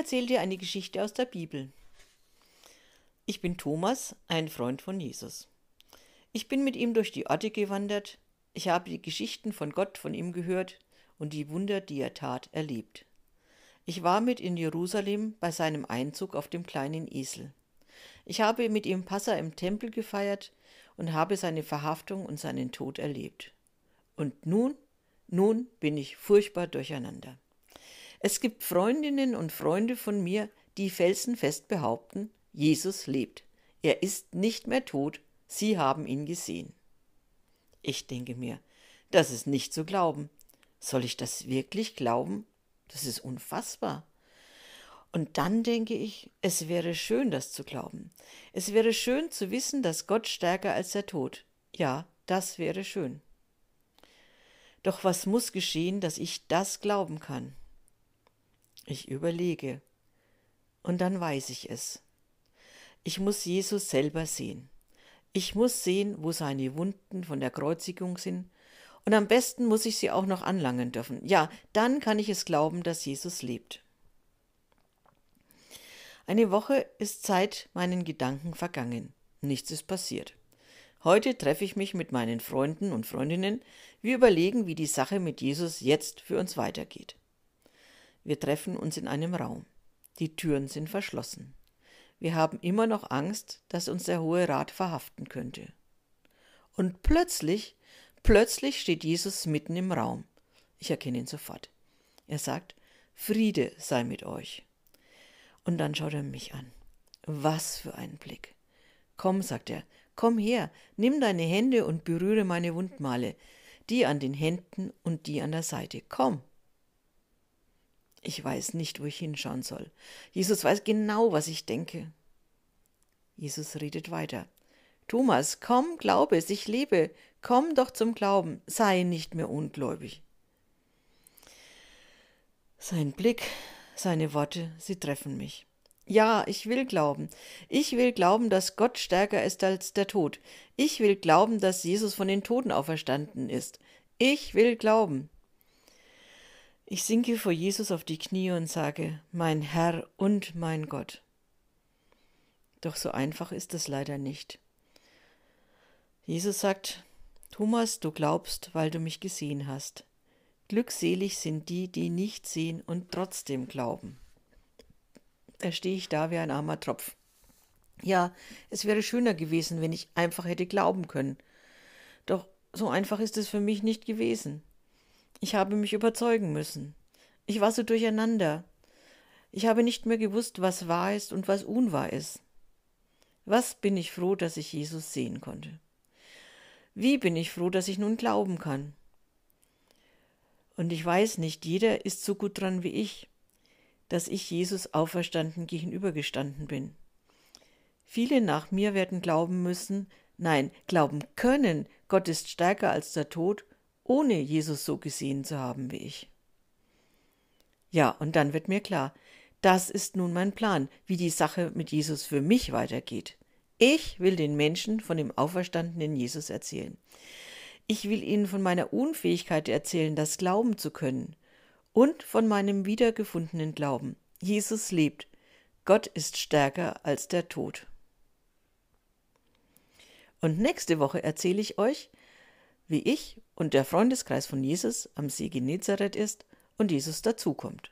Erzähle dir eine Geschichte aus der Bibel. Ich bin Thomas, ein Freund von Jesus. Ich bin mit ihm durch die Orte gewandert, ich habe die Geschichten von Gott von ihm gehört und die Wunder, die er tat, erlebt. Ich war mit in Jerusalem bei seinem Einzug auf dem kleinen Esel. Ich habe mit ihm Passa im Tempel gefeiert und habe seine Verhaftung und seinen Tod erlebt. Und nun, nun bin ich furchtbar durcheinander. Es gibt Freundinnen und Freunde von mir, die felsenfest behaupten, Jesus lebt. Er ist nicht mehr tot, sie haben ihn gesehen. Ich denke mir, das ist nicht zu glauben. Soll ich das wirklich glauben? Das ist unfassbar. Und dann denke ich, es wäre schön, das zu glauben. Es wäre schön zu wissen, dass Gott stärker als der Tod. Ja, das wäre schön. Doch was muss geschehen, dass ich das glauben kann? Ich überlege. Und dann weiß ich es. Ich muss Jesus selber sehen. Ich muss sehen, wo seine Wunden von der Kreuzigung sind. Und am besten muss ich sie auch noch anlangen dürfen. Ja, dann kann ich es glauben, dass Jesus lebt. Eine Woche ist seit meinen Gedanken vergangen. Nichts ist passiert. Heute treffe ich mich mit meinen Freunden und Freundinnen. Wir überlegen, wie die Sache mit Jesus jetzt für uns weitergeht. Wir treffen uns in einem Raum. Die Türen sind verschlossen. Wir haben immer noch Angst, dass uns der Hohe Rat verhaften könnte. Und plötzlich, plötzlich steht Jesus mitten im Raum. Ich erkenne ihn sofort. Er sagt, Friede sei mit euch. Und dann schaut er mich an. Was für ein Blick. Komm, sagt er, komm her, nimm deine Hände und berühre meine Wundmale, die an den Händen und die an der Seite. Komm. Ich weiß nicht, wo ich hinschauen soll. Jesus weiß genau, was ich denke. Jesus redet weiter. Thomas, komm, glaube es, ich lebe. Komm doch zum Glauben, sei nicht mehr ungläubig. Sein Blick, seine Worte, sie treffen mich. Ja, ich will glauben. Ich will glauben, dass Gott stärker ist als der Tod. Ich will glauben, dass Jesus von den Toten auferstanden ist. Ich will glauben. Ich sinke vor Jesus auf die Knie und sage, mein Herr und mein Gott. Doch so einfach ist es leider nicht. Jesus sagt, Thomas, du glaubst, weil du mich gesehen hast. Glückselig sind die, die nicht sehen und trotzdem glauben. Da stehe ich da wie ein armer Tropf. Ja, es wäre schöner gewesen, wenn ich einfach hätte glauben können. Doch so einfach ist es für mich nicht gewesen. Ich habe mich überzeugen müssen. Ich war so durcheinander. Ich habe nicht mehr gewusst, was wahr ist und was unwahr ist. Was bin ich froh, dass ich Jesus sehen konnte. Wie bin ich froh, dass ich nun glauben kann. Und ich weiß nicht, jeder ist so gut dran wie ich, dass ich Jesus auferstanden gegenübergestanden bin. Viele nach mir werden glauben müssen, nein, glauben können, Gott ist stärker als der Tod ohne Jesus so gesehen zu haben wie ich. Ja, und dann wird mir klar, das ist nun mein Plan, wie die Sache mit Jesus für mich weitergeht. Ich will den Menschen von dem auferstandenen Jesus erzählen. Ich will ihnen von meiner Unfähigkeit erzählen, das glauben zu können, und von meinem wiedergefundenen Glauben. Jesus lebt. Gott ist stärker als der Tod. Und nächste Woche erzähle ich euch, wie ich und der Freundeskreis von Jesus am See Genezareth ist und Jesus dazukommt.